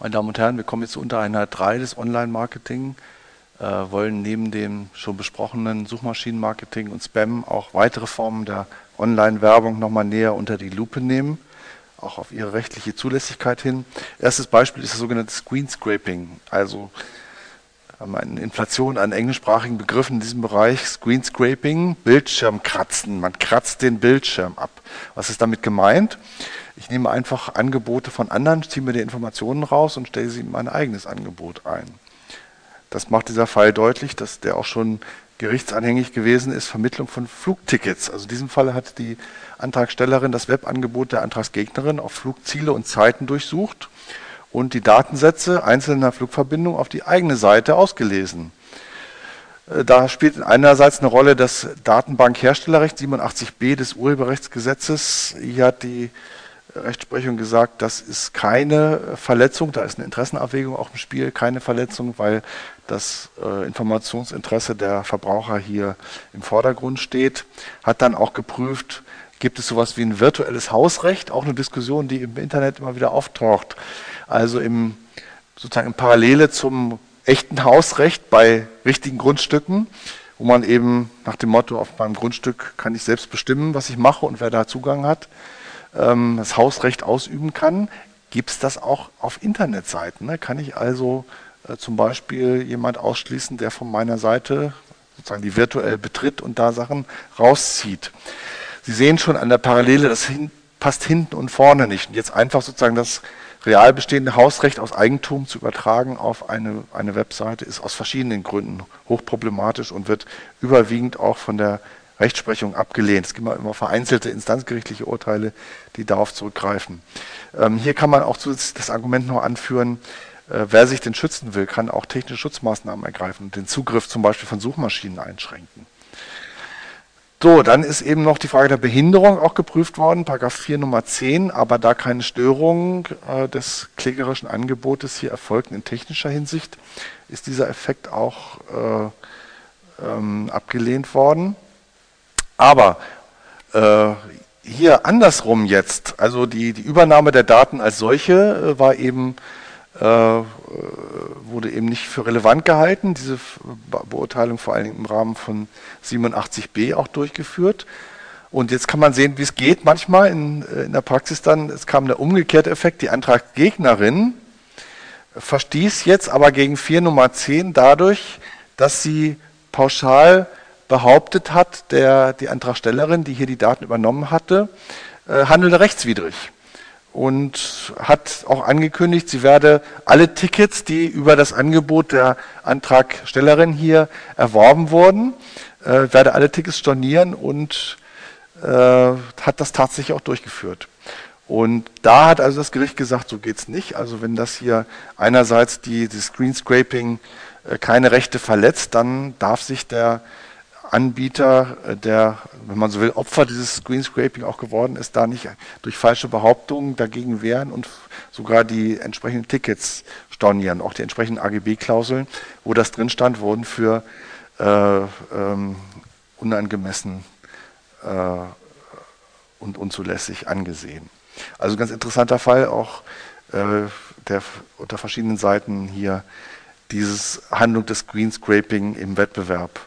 Meine Damen und Herren, wir kommen jetzt zu Untereinheit 3 des Online-Marketing, äh, wollen neben dem schon besprochenen Suchmaschinenmarketing und Spam auch weitere Formen der Online-Werbung nochmal näher unter die Lupe nehmen, auch auf ihre rechtliche Zulässigkeit hin. Erstes Beispiel ist das sogenannte Screen Scraping, also eine Inflation an englischsprachigen Begriffen in diesem Bereich. Screen Scraping, Bildschirmkratzen. Man kratzt den Bildschirm ab. Was ist damit gemeint? Ich nehme einfach Angebote von anderen, ziehe mir die Informationen raus und stelle sie in mein eigenes Angebot ein. Das macht dieser Fall deutlich, dass der auch schon gerichtsanhängig gewesen ist, Vermittlung von Flugtickets. Also in diesem Fall hat die Antragstellerin das Webangebot der Antragsgegnerin auf Flugziele und Zeiten durchsucht und die Datensätze einzelner Flugverbindungen auf die eigene Seite ausgelesen. Äh, da spielt einerseits eine Rolle das Datenbankherstellerrecht 87b des Urheberrechtsgesetzes. Hier hat die Rechtsprechung gesagt, das ist keine Verletzung, da ist eine Interessenabwägung auch im Spiel, keine Verletzung, weil das äh, Informationsinteresse der Verbraucher hier im Vordergrund steht. Hat dann auch geprüft, gibt es sowas wie ein virtuelles Hausrecht, auch eine Diskussion, die im Internet immer wieder auftaucht. Also im, sozusagen in Parallele zum echten Hausrecht bei richtigen Grundstücken, wo man eben nach dem Motto, auf meinem Grundstück kann ich selbst bestimmen, was ich mache und wer da Zugang hat ähm, das Hausrecht ausüben kann, gibt es das auch auf Internetseiten. Ne? Kann ich also äh, zum Beispiel jemand ausschließen, der von meiner Seite sozusagen die virtuell betritt und da Sachen rauszieht. Sie sehen schon an der Parallele, das hin, passt hinten und vorne nicht. Und jetzt einfach sozusagen das real bestehende Hausrecht aus Eigentum zu übertragen auf eine, eine Webseite ist aus verschiedenen Gründen hochproblematisch und wird überwiegend auch von der Rechtsprechung abgelehnt. Es gibt immer vereinzelte instanzgerichtliche Urteile, die darauf zurückgreifen. Ähm, hier kann man auch das Argument noch anführen, äh, wer sich denn schützen will, kann auch technische Schutzmaßnahmen ergreifen und den Zugriff zum Beispiel von Suchmaschinen einschränken. So, dann ist eben noch die Frage der Behinderung auch geprüft worden, Paragraph 4 Nummer 10, aber da keine Störung äh, des klägerischen Angebotes hier erfolgten in technischer Hinsicht, ist dieser Effekt auch äh, ähm, abgelehnt worden. Aber äh, hier andersrum jetzt, also die, die Übernahme der Daten als solche äh, war eben, wurde eben nicht für relevant gehalten. Diese Beurteilung vor allen Dingen im Rahmen von 87b auch durchgeführt. Und jetzt kann man sehen, wie es geht manchmal in, äh, in der Praxis dann. Es kam der umgekehrte Effekt. Die Antraggegnerin verstieß jetzt aber gegen 4 Nummer 10 dadurch, dass sie pauschal behauptet hat, der, die Antragstellerin, die hier die Daten übernommen hatte, äh, handelte rechtswidrig und hat auch angekündigt, sie werde alle Tickets, die über das Angebot der Antragstellerin hier erworben wurden, äh, werde alle Tickets stornieren und äh, hat das tatsächlich auch durchgeführt. Und da hat also das Gericht gesagt, so geht's nicht. Also wenn das hier einerseits die, die Screen äh, keine Rechte verletzt, dann darf sich der Anbieter, äh, der, wenn man so will, Opfer dieses Screenscraping auch geworden ist, da nicht durch falsche Behauptungen dagegen wehren und sogar die entsprechenden Tickets stornieren. Auch die entsprechenden AGB-Klauseln, wo das drin stand, wurden für äh, ähm, unangemessen äh, und unzulässig angesehen. Also ganz interessanter Fall, auch äh, der unter verschiedenen Seiten hier dieses Handlung des Screenscraping im Wettbewerb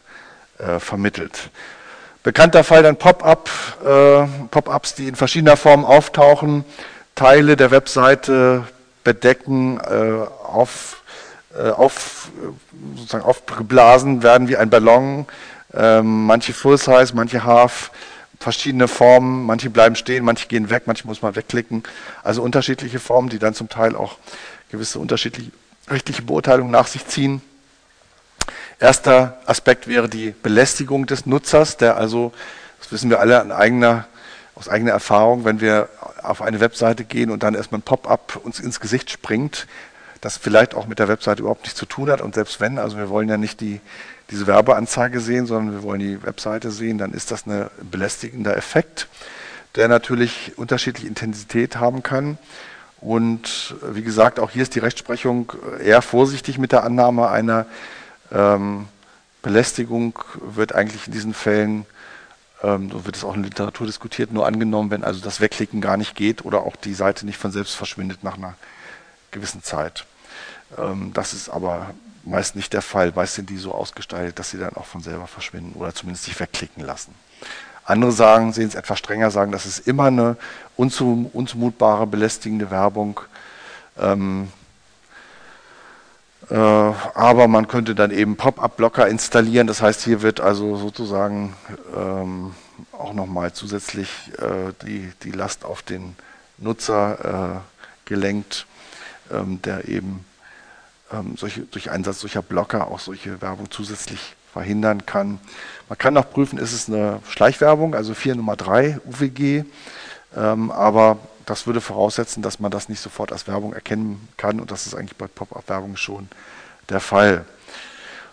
äh, vermittelt. Bekannter Fall dann Pop-up, äh, Pop-ups, die in verschiedener Form auftauchen, Teile der Webseite bedecken, äh, auf, äh, auf, sozusagen aufgeblasen werden wie ein Ballon, ähm, manche Full-Size, manche Half, verschiedene Formen, manche bleiben stehen, manche gehen weg, manche muss man wegklicken. Also unterschiedliche Formen, die dann zum Teil auch gewisse unterschiedliche rechtliche Beurteilungen nach sich ziehen. Erster Aspekt wäre die Belästigung des Nutzers, der also, das wissen wir alle eigener, aus eigener Erfahrung, wenn wir auf eine Webseite gehen und dann erstmal ein Pop-up uns ins Gesicht springt, das vielleicht auch mit der Webseite überhaupt nichts zu tun hat. Und selbst wenn, also wir wollen ja nicht die, diese Werbeanzeige sehen, sondern wir wollen die Webseite sehen, dann ist das ein belästigender Effekt, der natürlich unterschiedliche Intensität haben kann. Und wie gesagt, auch hier ist die Rechtsprechung eher vorsichtig mit der Annahme einer ähm, Belästigung wird eigentlich in diesen Fällen, ähm, so wird es auch in der Literatur diskutiert, nur angenommen, wenn also das Wegklicken gar nicht geht oder auch die Seite nicht von selbst verschwindet nach einer gewissen Zeit. Ähm, das ist aber meist nicht der Fall. Meist sind die so ausgestaltet, dass sie dann auch von selber verschwinden oder zumindest sich wegklicken lassen. Andere sagen, sehen es etwas strenger, sagen, das ist immer eine unzum, unzumutbare, belästigende Werbung. Ähm, äh, aber man könnte dann eben Pop-up-Blocker installieren. Das heißt, hier wird also sozusagen ähm, auch nochmal zusätzlich äh, die, die Last auf den Nutzer äh, gelenkt, ähm, der eben ähm, solche, durch Einsatz solcher Blocker auch solche Werbung zusätzlich verhindern kann. Man kann auch prüfen, ist es eine Schleichwerbung, also 4 Nummer 3 UWG, ähm, aber das würde voraussetzen, dass man das nicht sofort als Werbung erkennen kann und das ist eigentlich bei Pop-up-Werbung schon der Fall.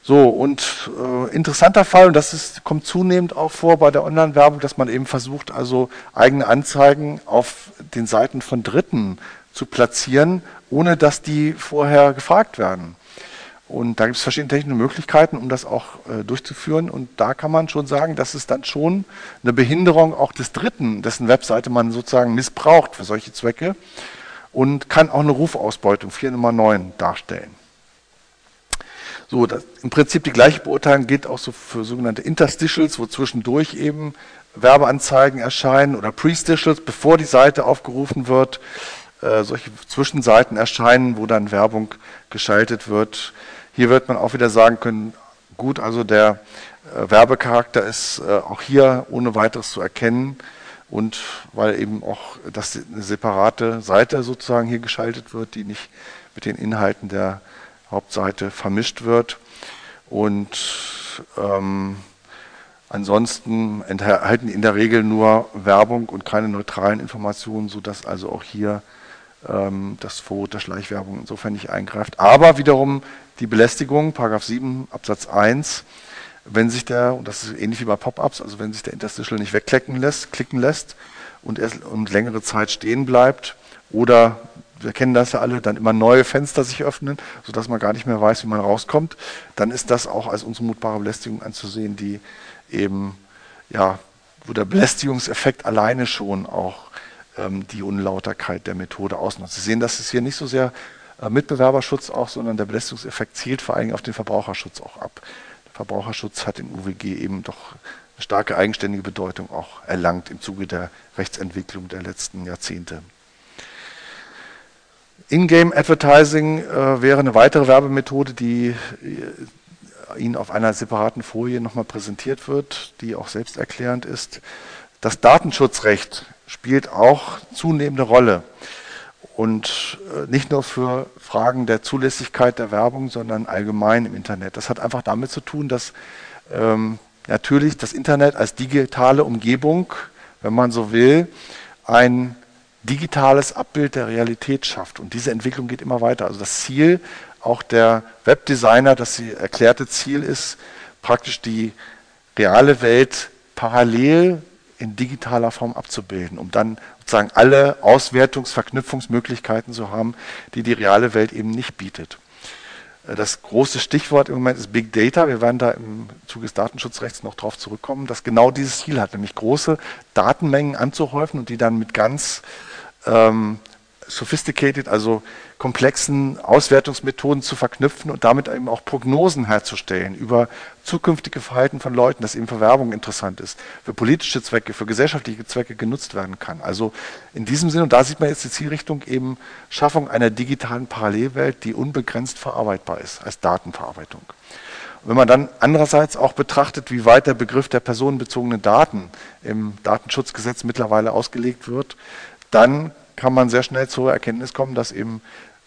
So, und äh, interessanter Fall, und das ist, kommt zunehmend auch vor bei der Online-Werbung, dass man eben versucht, also eigene Anzeigen auf den Seiten von Dritten zu platzieren, ohne dass die vorher gefragt werden. Und da gibt es verschiedene technische Möglichkeiten, um das auch äh, durchzuführen. Und da kann man schon sagen, dass es dann schon eine Behinderung auch des Dritten, dessen Webseite man sozusagen missbraucht für solche Zwecke und kann auch eine Rufausbeutung 4 Nummer 9 darstellen. So, das, im Prinzip die gleiche Beurteilung gilt auch so für sogenannte Interstitials, wo zwischendurch eben Werbeanzeigen erscheinen oder Prestitials, bevor die Seite aufgerufen wird. Äh, solche Zwischenseiten erscheinen, wo dann Werbung geschaltet wird. Hier wird man auch wieder sagen können, gut, also der äh, Werbecharakter ist äh, auch hier ohne weiteres zu erkennen und weil eben auch das eine separate Seite sozusagen hier geschaltet wird, die nicht mit den Inhalten der Hauptseite vermischt wird. Und ähm, ansonsten enthalten in der Regel nur Werbung und keine neutralen Informationen, sodass also auch hier ähm, das Verbot der Schleichwerbung insofern nicht eingreift. Aber wiederum die Belästigung, Paragraph 7 Absatz 1, wenn sich der, und das ist ähnlich wie bei Pop-ups, also wenn sich der Interstitial nicht wegklicken lässt, klicken lässt und, erst, und längere Zeit stehen bleibt oder wir kennen das ja alle, dann immer neue Fenster sich öffnen, sodass man gar nicht mehr weiß, wie man rauskommt, dann ist das auch als unzumutbare Belästigung anzusehen, die eben, ja, wo der Belästigungseffekt alleine schon auch ähm, die Unlauterkeit der Methode ausnutzt. Sie sehen, das ist hier nicht so sehr Mitbewerberschutz auch, sondern der Belästigungseffekt zielt vor allem auf den Verbraucherschutz auch ab. Der Verbraucherschutz hat in UWG eben doch eine starke eigenständige Bedeutung auch erlangt im Zuge der Rechtsentwicklung der letzten Jahrzehnte. In-Game Advertising äh, wäre eine weitere Werbemethode, die äh, Ihnen auf einer separaten Folie nochmal präsentiert wird, die auch selbsterklärend ist. Das Datenschutzrecht spielt auch zunehmende Rolle. Und äh, nicht nur für Fragen der Zulässigkeit der Werbung, sondern allgemein im Internet. Das hat einfach damit zu tun, dass ähm, natürlich das Internet als digitale Umgebung, wenn man so will, ein digitales Abbild der Realität schafft. Und diese Entwicklung geht immer weiter. Also das Ziel auch der Webdesigner, das erklärte Ziel ist, praktisch die reale Welt parallel in digitaler Form abzubilden, um dann sozusagen alle Auswertungs-, Verknüpfungsmöglichkeiten zu haben, die die reale Welt eben nicht bietet. Äh, das große Stichwort im Moment ist Big Data. Wir werden da im Zuge des Datenschutzrechts noch darauf zurückkommen, dass genau dieses Ziel hat, nämlich große Datenmengen anzuhäufen und die dann mit ganz ähm, sophisticated, also komplexen Auswertungsmethoden zu verknüpfen und damit eben auch Prognosen herzustellen über zukünftige Verhalten von Leuten, das eben für Werbung interessant ist, für politische Zwecke, für gesellschaftliche Zwecke genutzt werden kann. Also in diesem Sinne, und da sieht man jetzt die Zielrichtung eben Schaffung einer digitalen Parallelwelt, die unbegrenzt verarbeitbar ist als Datenverarbeitung. Wenn man dann andererseits auch betrachtet, wie weit der Begriff der personenbezogenen Daten im Datenschutzgesetz mittlerweile ausgelegt wird, dann kann man sehr schnell zur Erkenntnis kommen, dass eben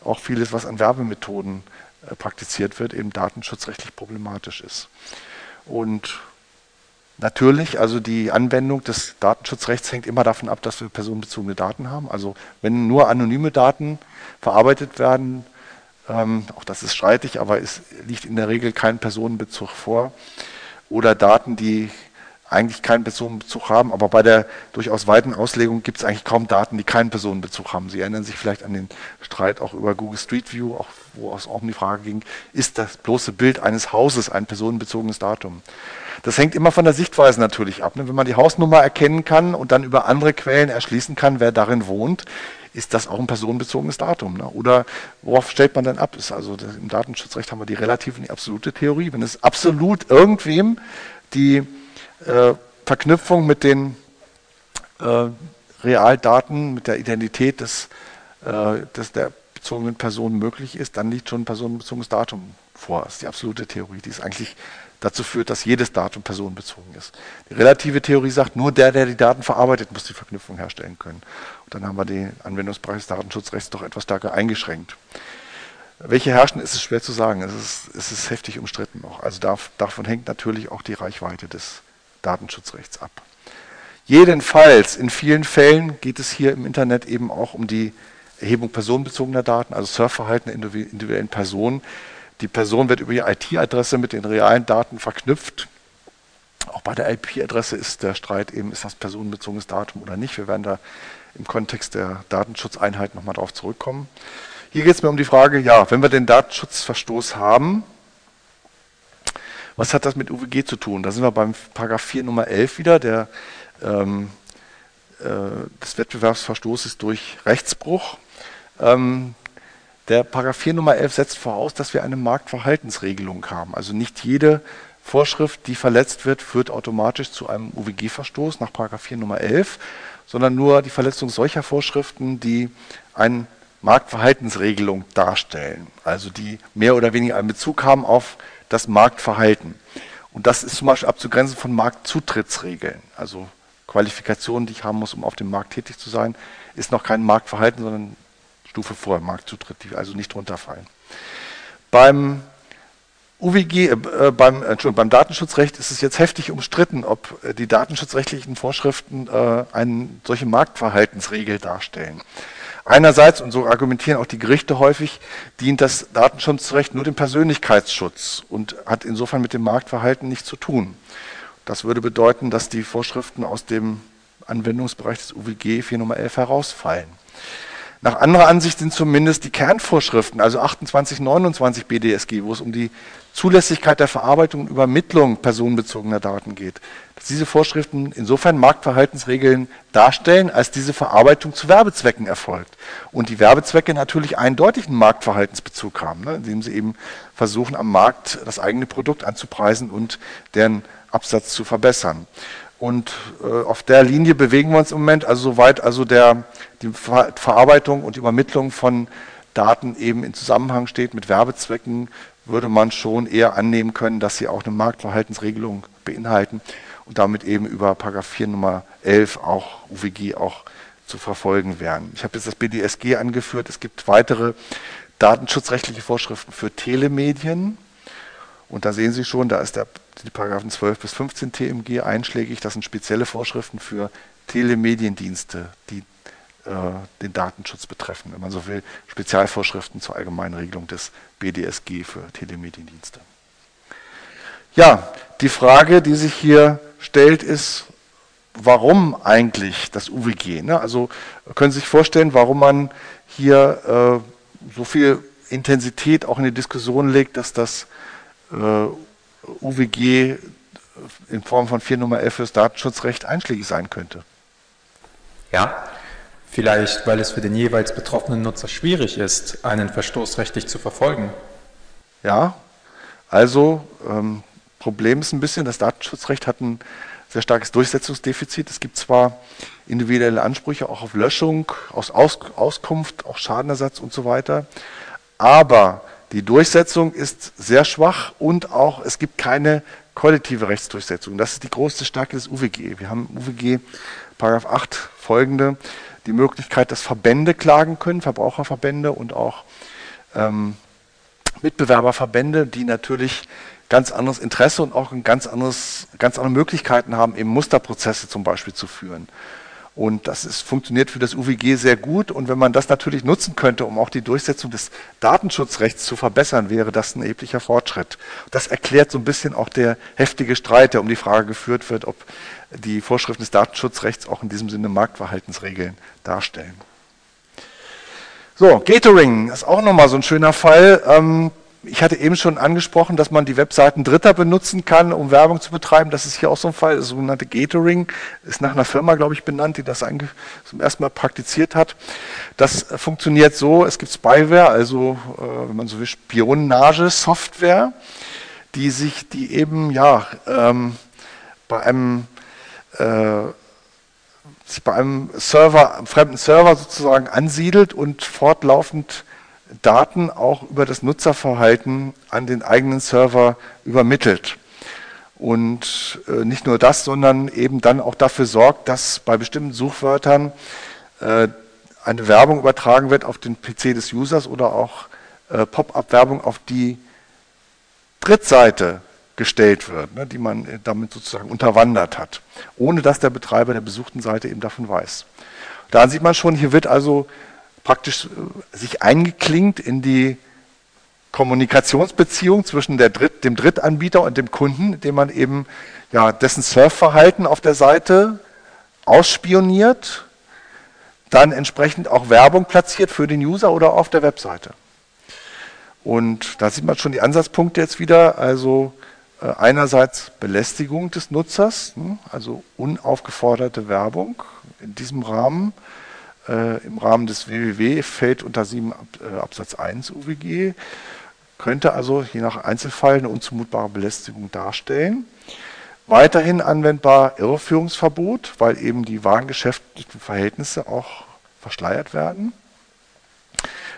auch vieles, was an Werbemethoden äh, praktiziert wird, eben datenschutzrechtlich problematisch ist. Und natürlich, also die Anwendung des Datenschutzrechts hängt immer davon ab, dass wir personenbezogene Daten haben. Also wenn nur anonyme Daten verarbeitet werden, ähm, auch das ist streitig, aber es liegt in der Regel kein Personenbezug vor, oder Daten, die eigentlich keinen Personenbezug haben, aber bei der durchaus weiten Auslegung gibt es eigentlich kaum Daten, die keinen Personenbezug haben. Sie erinnern sich vielleicht an den Streit auch über Google Street View, auch, wo es auch um die Frage ging, ist das bloße Bild eines Hauses ein personenbezogenes Datum? Das hängt immer von der Sichtweise natürlich ab. Ne? Wenn man die Hausnummer erkennen kann und dann über andere Quellen erschließen kann, wer darin wohnt, ist das auch ein personenbezogenes Datum. Ne? Oder worauf stellt man denn ab? Ist also Im Datenschutzrecht haben wir die relative und die absolute Theorie. Wenn es absolut irgendwem die äh, Verknüpfung mit den äh, Realdaten, mit der Identität des, äh, des, der bezogenen Person möglich ist, dann liegt schon ein personenbezogenes Datum vor. Das ist die absolute Theorie, die es eigentlich dazu führt, dass jedes Datum personenbezogen ist. Die relative Theorie sagt, nur der, der die Daten verarbeitet, muss die Verknüpfung herstellen können. Und dann haben wir den Anwendungsbereich des Datenschutzrechts doch etwas stärker eingeschränkt. Welche herrschen, ist es schwer zu sagen. Es ist, es ist heftig umstritten noch. Also davon hängt natürlich auch die Reichweite des Datenschutzrechts ab. Jedenfalls, in vielen Fällen geht es hier im Internet eben auch um die Erhebung personenbezogener Daten, also Surfverhalten individuellen Personen. Die Person wird über die IT-Adresse mit den realen Daten verknüpft. Auch bei der IP-Adresse ist der Streit eben, ist das personenbezogenes Datum oder nicht. Wir werden da im Kontext der Datenschutzeinheit nochmal darauf zurückkommen. Hier geht es mir um die Frage, ja, wenn wir den Datenschutzverstoß haben, was hat das mit UWG zu tun? Da sind wir beim Paragraph 4 Nummer 11 wieder, der, ähm, äh, des Wettbewerbsverstoßes durch Rechtsbruch. Ähm, der Paragraph 4 Nummer 11 setzt voraus, dass wir eine Marktverhaltensregelung haben. Also nicht jede Vorschrift, die verletzt wird, führt automatisch zu einem UWG-Verstoß nach Paragraph 4 Nummer 11, sondern nur die Verletzung solcher Vorschriften, die eine Marktverhaltensregelung darstellen, also die mehr oder weniger einen Bezug haben auf das Marktverhalten. Und das ist zum Beispiel abzugrenzen von Marktzutrittsregeln. Also Qualifikationen, die ich haben muss, um auf dem Markt tätig zu sein, ist noch kein Marktverhalten, sondern Stufe vor Marktzutritt, die also nicht runterfallen. Beim UWG, äh, beim, Entschuldigung, beim Datenschutzrecht ist es jetzt heftig umstritten, ob äh, die datenschutzrechtlichen Vorschriften äh, eine solche Marktverhaltensregel darstellen. Einerseits, und so argumentieren auch die Gerichte häufig, dient das Datenschutzrecht nur dem Persönlichkeitsschutz und hat insofern mit dem Marktverhalten nichts zu tun. Das würde bedeuten, dass die Vorschriften aus dem Anwendungsbereich des UWG 4 Nummer 11 herausfallen. Nach anderer Ansicht sind zumindest die Kernvorschriften, also 28, 29 BDSG, wo es um die Zulässigkeit der Verarbeitung und Übermittlung personenbezogener Daten geht, dass diese Vorschriften insofern Marktverhaltensregeln darstellen, als diese Verarbeitung zu Werbezwecken erfolgt. Und die Werbezwecke natürlich eindeutig einen Marktverhaltensbezug haben, ne, indem sie eben versuchen, am Markt das eigene Produkt anzupreisen und deren Absatz zu verbessern. Und äh, auf der Linie bewegen wir uns im Moment, also soweit also der, die Ver Verarbeitung und Übermittlung von Daten eben in Zusammenhang steht mit Werbezwecken, würde man schon eher annehmen können, dass sie auch eine Marktverhaltensregelung beinhalten und damit eben über Paragraph 4 Nummer 11 auch UWG auch zu verfolgen wären. Ich habe jetzt das BDSG angeführt. Es gibt weitere datenschutzrechtliche Vorschriften für Telemedien. Und da sehen Sie schon, da ist der, die Paragraphen 12 bis 15 TMG einschlägig. Das sind spezielle Vorschriften für Telemediendienste, die äh, den Datenschutz betreffen. Wenn man so will, Spezialvorschriften zur allgemeinen Regelung des BDSG für Telemediendienste. Ja, die Frage, die sich hier stellt, ist, warum eigentlich das UWG? Ne? Also können Sie sich vorstellen, warum man hier äh, so viel Intensität auch in die Diskussion legt, dass das äh, UWG in Form von 4 Nummer 11 fürs Datenschutzrecht einschlägig sein könnte. Ja, vielleicht weil es für den jeweils betroffenen Nutzer schwierig ist, einen Verstoß rechtlich zu verfolgen. Ja, also ähm, Problem ist ein bisschen, das Datenschutzrecht hat ein sehr starkes Durchsetzungsdefizit. Es gibt zwar individuelle Ansprüche auch auf Löschung, aus Auskunft, auch Schadenersatz und so weiter, aber die Durchsetzung ist sehr schwach und auch es gibt keine kollektive Rechtsdurchsetzung. Das ist die große Stärke des UWG. Wir haben im UWG Paragraph 8 folgende die Möglichkeit, dass Verbände klagen können, Verbraucherverbände und auch ähm, Mitbewerberverbände, die natürlich ganz anderes Interesse und auch ein ganz anderes, ganz andere Möglichkeiten haben, eben Musterprozesse zum Beispiel zu führen. Und das ist, funktioniert für das UWG sehr gut. Und wenn man das natürlich nutzen könnte, um auch die Durchsetzung des Datenschutzrechts zu verbessern, wäre das ein erheblicher Fortschritt. Das erklärt so ein bisschen auch der heftige Streit, der um die Frage geführt wird, ob die Vorschriften des Datenschutzrechts auch in diesem Sinne Marktverhaltensregeln darstellen. So, Gatoring ist auch nochmal so ein schöner Fall. Ähm, ich hatte eben schon angesprochen, dass man die Webseiten Dritter benutzen kann, um Werbung zu betreiben. Das ist hier auch so ein Fall. Das sogenannte Gatoring ist nach einer Firma, glaube ich, benannt, die das zum ersten Mal praktiziert hat. Das funktioniert so, es gibt Spyware, also äh, wenn man so will, Spionage-Software, die sich, die eben ja ähm, bei einem äh, sich bei einem Server, einem fremden Server sozusagen ansiedelt und fortlaufend Daten auch über das Nutzerverhalten an den eigenen Server übermittelt. Und äh, nicht nur das, sondern eben dann auch dafür sorgt, dass bei bestimmten Suchwörtern äh, eine Werbung übertragen wird auf den PC des Users oder auch äh, Pop-up-Werbung auf die Drittseite gestellt wird, ne, die man damit sozusagen unterwandert hat, ohne dass der Betreiber der besuchten Seite eben davon weiß. Da sieht man schon, hier wird also praktisch äh, sich eingeklinkt in die Kommunikationsbeziehung zwischen Dritt, dem Drittanbieter und dem Kunden, indem man eben ja, dessen Surfverhalten auf der Seite ausspioniert, dann entsprechend auch Werbung platziert für den User oder auf der Webseite. Und da sieht man schon die Ansatzpunkte jetzt wieder, also äh, einerseits Belästigung des Nutzers, hm, also unaufgeforderte Werbung in diesem Rahmen, äh, im Rahmen des WWW fällt unter 7 äh, Absatz 1 UWG, könnte also je nach Einzelfall eine unzumutbare Belästigung darstellen. Weiterhin anwendbar Irreführungsverbot, weil eben die warengeschäftlichen Verhältnisse auch verschleiert werden.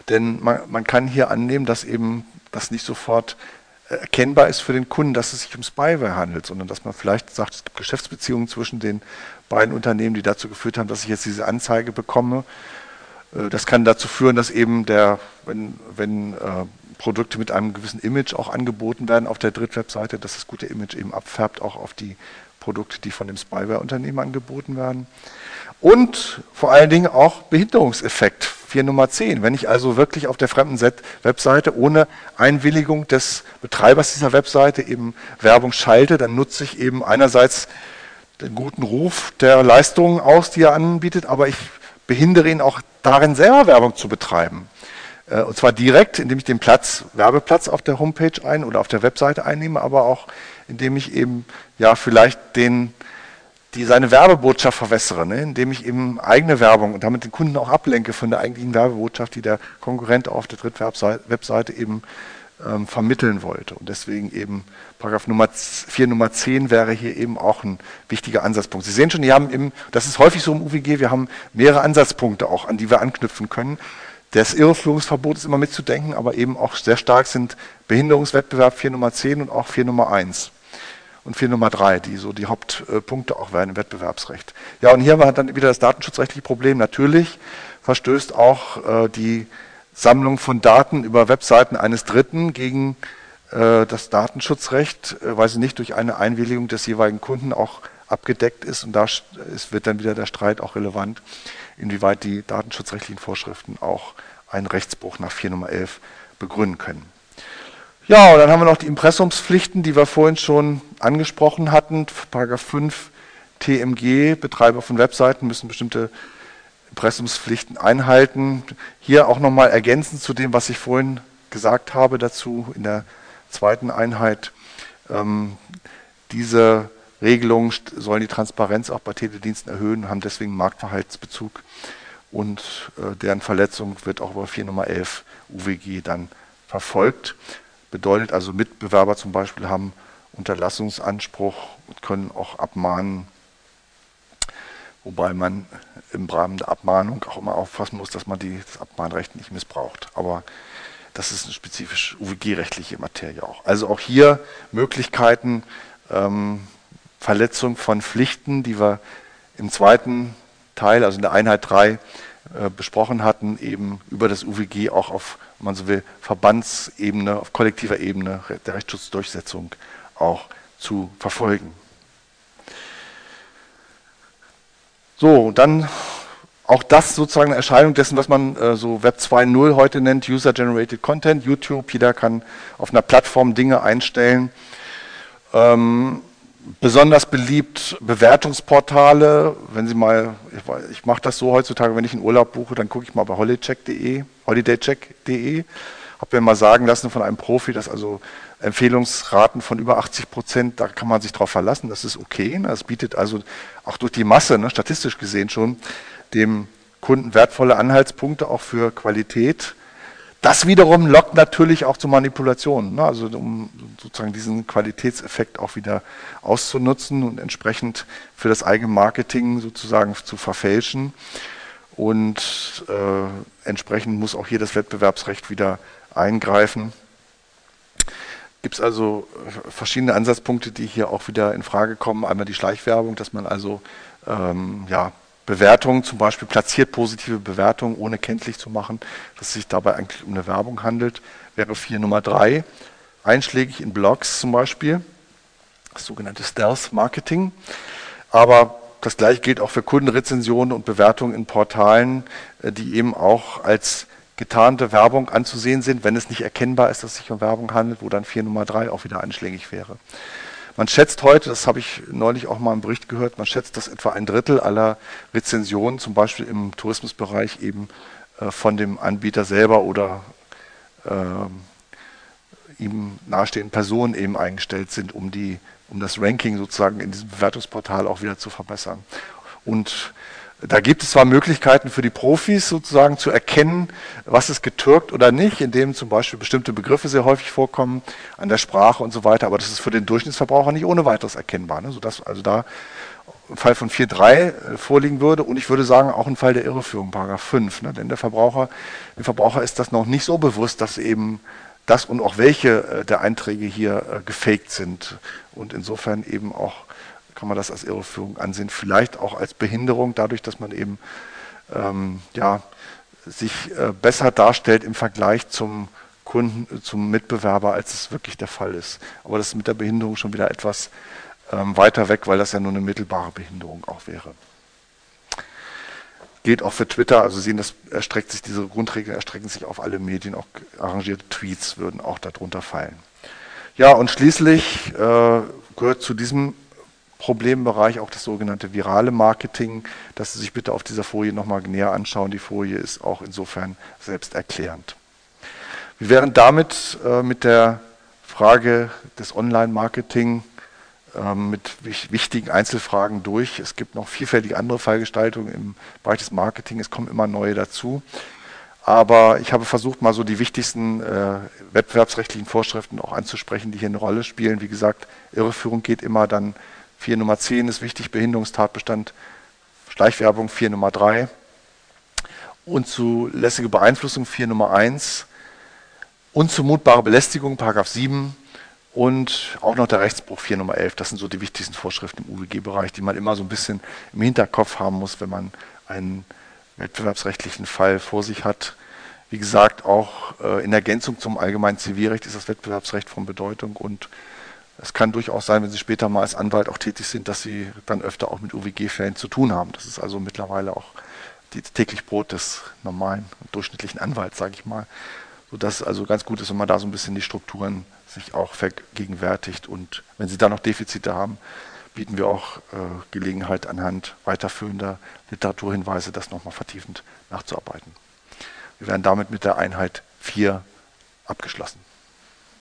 Denn man, man kann hier annehmen, dass eben das nicht sofort erkennbar ist für den Kunden, dass es sich um Spyware handelt, sondern dass man vielleicht sagt, es gibt Geschäftsbeziehungen zwischen den beiden Unternehmen, die dazu geführt haben, dass ich jetzt diese Anzeige bekomme. Äh, das kann dazu führen, dass eben der, wenn, wenn äh, Produkte mit einem gewissen Image auch angeboten werden auf der Drittwebseite, dass das gute Image eben abfärbt auch auf die Produkte, die von dem Spyware-Unternehmen angeboten werden. Und vor allen Dingen auch Behinderungseffekt, 4 Nummer 10. Wenn ich also wirklich auf der fremden Webseite ohne Einwilligung des Betreibers dieser Webseite eben Werbung schalte, dann nutze ich eben einerseits den guten Ruf der Leistungen aus, die er anbietet, aber ich behindere ihn auch darin, selber Werbung zu betreiben. Äh, und zwar direkt, indem ich den Platz, Werbeplatz auf der Homepage ein oder auf der Webseite einnehme, aber auch indem ich eben ja vielleicht den, die seine Werbebotschaft verwässere, ne? indem ich eben eigene Werbung und damit den Kunden auch ablenke von der eigentlichen Werbebotschaft, die der Konkurrent auf der Drittwebseite eben ähm, vermitteln wollte. Und deswegen eben Paragraph Nummer 4 Nummer 10 wäre hier eben auch ein wichtiger Ansatzpunkt. Sie sehen schon, die haben im, das ist häufig so im UWG, wir haben mehrere Ansatzpunkte auch, an die wir anknüpfen können. Das Irreführungsverbot ist immer mitzudenken, aber eben auch sehr stark sind Behinderungswettbewerb 4 Nummer 10 und auch 4 Nummer 1 und 4 Nummer 3, die so die Hauptpunkte auch werden im Wettbewerbsrecht. Ja, und hier wir dann wieder das datenschutzrechtliche Problem. Natürlich verstößt auch äh, die Sammlung von Daten über Webseiten eines Dritten gegen äh, das Datenschutzrecht, äh, weil sie nicht durch eine Einwilligung des jeweiligen Kunden auch abgedeckt ist. Und da wird dann wieder der Streit auch relevant, inwieweit die datenschutzrechtlichen Vorschriften auch einen Rechtsbruch nach 4 Nummer 11 begründen können. Ja, und dann haben wir noch die Impressumspflichten, die wir vorhin schon angesprochen hatten. Paragraph 5 TMG, Betreiber von Webseiten müssen bestimmte Impressumspflichten einhalten. Hier auch nochmal ergänzend zu dem, was ich vorhin gesagt habe dazu in der zweiten Einheit. Ähm, diese Regelungen sollen die Transparenz auch bei Telediensten erhöhen, haben deswegen Marktverhaltsbezug und äh, deren Verletzung wird auch über 4 Nummer 11 UWG dann verfolgt. Bedeutet also, Mitbewerber zum Beispiel haben Unterlassungsanspruch und können auch abmahnen Wobei man im Rahmen der Abmahnung auch immer aufpassen muss, dass man die, das Abmahnrecht nicht missbraucht. Aber das ist eine spezifisch UWG-rechtliche Materie auch. Also auch hier Möglichkeiten, ähm, Verletzung von Pflichten, die wir im zweiten Teil, also in der Einheit 3, äh, besprochen hatten, eben über das UWG auch auf, wenn man so will, Verbandsebene, auf kollektiver Ebene der So, dann auch das sozusagen eine Erscheinung dessen, was man äh, so Web 2.0 heute nennt, User-Generated Content, YouTube. Jeder kann auf einer Plattform Dinge einstellen. Ähm, besonders beliebt Bewertungsportale. Wenn Sie mal, ich, ich mache das so heutzutage, wenn ich einen Urlaub buche, dann gucke ich mal bei holidaycheck.de, holidaycheck.de. Habe mir mal sagen lassen von einem Profi, dass also Empfehlungsraten von über 80 Prozent, da kann man sich drauf verlassen, das ist okay. Das bietet also auch durch die Masse, ne, statistisch gesehen schon, dem Kunden wertvolle Anhaltspunkte auch für Qualität. Das wiederum lockt natürlich auch zu Manipulationen, ne? also um sozusagen diesen Qualitätseffekt auch wieder auszunutzen und entsprechend für das eigene Marketing sozusagen zu verfälschen. Und äh, entsprechend muss auch hier das Wettbewerbsrecht wieder eingreifen. Gibt es also verschiedene Ansatzpunkte, die hier auch wieder in Frage kommen. Einmal die Schleichwerbung, dass man also ähm, ja, Bewertungen, zum Beispiel platziert positive Bewertungen, ohne kenntlich zu machen, dass es sich dabei eigentlich um eine Werbung handelt, wäre 4 Nummer 3. Einschlägig in Blogs zum Beispiel, das sogenannte Stealth Marketing. Aber das gleiche gilt auch für Kundenrezensionen und Bewertungen in Portalen, äh, die eben auch als getarnte Werbung anzusehen sind, wenn es nicht erkennbar ist, dass es sich um Werbung handelt, wo dann 4 Nummer 3 auch wieder einschlägig wäre. Man schätzt heute, das habe ich neulich auch mal im Bericht gehört, man schätzt, dass etwa ein Drittel aller Rezensionen, zum Beispiel im Tourismusbereich, eben äh, von dem Anbieter selber oder äh, ihm nahestehenden Personen eben eingestellt sind, um, die, um das Ranking sozusagen in diesem Bewertungsportal auch wieder zu verbessern. Und da gibt es zwar Möglichkeiten für die Profis sozusagen zu erkennen, was ist getürkt oder nicht, indem zum Beispiel bestimmte Begriffe sehr häufig vorkommen an der Sprache und so weiter, aber das ist für den Durchschnittsverbraucher nicht ohne weiteres erkennbar, ne? sodass also da ein Fall von 4.3 äh, vorliegen würde und ich würde sagen auch ein Fall der Irreführung, Paragraph 5, ne? denn der Verbraucher, dem Verbraucher ist das noch nicht so bewusst, dass eben das und auch welche äh, der Einträge hier äh, gefaked sind und insofern eben auch kann man das als Irreführung ansehen. Vielleicht auch als Behinderung, dadurch, dass man eben ähm, ja, sich äh, besser darstellt im Vergleich zum Kunden, zum Mitbewerber, als es wirklich der Fall ist. Aber das ist mit der Behinderung schon wieder etwas ähm, weiter weg, weil das ja nur eine mittelbare Behinderung auch wäre. Gilt auch für Twitter, also sehen, das erstreckt sich, diese Grundregeln erstrecken sich auf alle Medien, auch arrangierte Tweets würden auch darunter fallen. Ja, und schließlich äh, gehört zu diesem Problembereich, auch das sogenannte virale Marketing, dass Sie sich bitte auf dieser Folie nochmal näher anschauen. Die Folie ist auch insofern selbsterklärend. Wir wären damit äh, mit der Frage des Online-Marketing äh, mit wichtigen Einzelfragen durch. Es gibt noch vielfältige andere Fallgestaltungen im Bereich des Marketing. Es kommen immer neue dazu. Aber ich habe versucht, mal so die wichtigsten äh, wettbewerbsrechtlichen Vorschriften auch anzusprechen, die hier eine Rolle spielen. Wie gesagt, Irreführung geht immer dann 4 Nummer 10 ist wichtig, Behinderungstatbestand, Schleichwerbung 4 Nummer 3. Unzulässige Beeinflussung 4 Nummer 1. Unzumutbare Belästigung, Paragraph 7. Und auch noch der Rechtsbruch 4 Nummer 11. Das sind so die wichtigsten Vorschriften im UWG-Bereich, die man immer so ein bisschen im Hinterkopf haben muss, wenn man einen wettbewerbsrechtlichen Fall vor sich hat. Wie gesagt, auch äh, in Ergänzung zum allgemeinen Zivilrecht ist das Wettbewerbsrecht von Bedeutung und es kann durchaus sein, wenn Sie später mal als Anwalt auch tätig sind, dass Sie dann öfter auch mit UWG-Fällen zu tun haben. Das ist also mittlerweile auch die täglich Brot des normalen, durchschnittlichen Anwalts, sage ich mal. Sodass es also ganz gut ist, wenn man da so ein bisschen die Strukturen sich auch vergegenwärtigt. Und wenn Sie da noch Defizite haben, bieten wir auch äh, Gelegenheit anhand weiterführender Literaturhinweise, das nochmal vertiefend nachzuarbeiten. Wir werden damit mit der Einheit 4 abgeschlossen.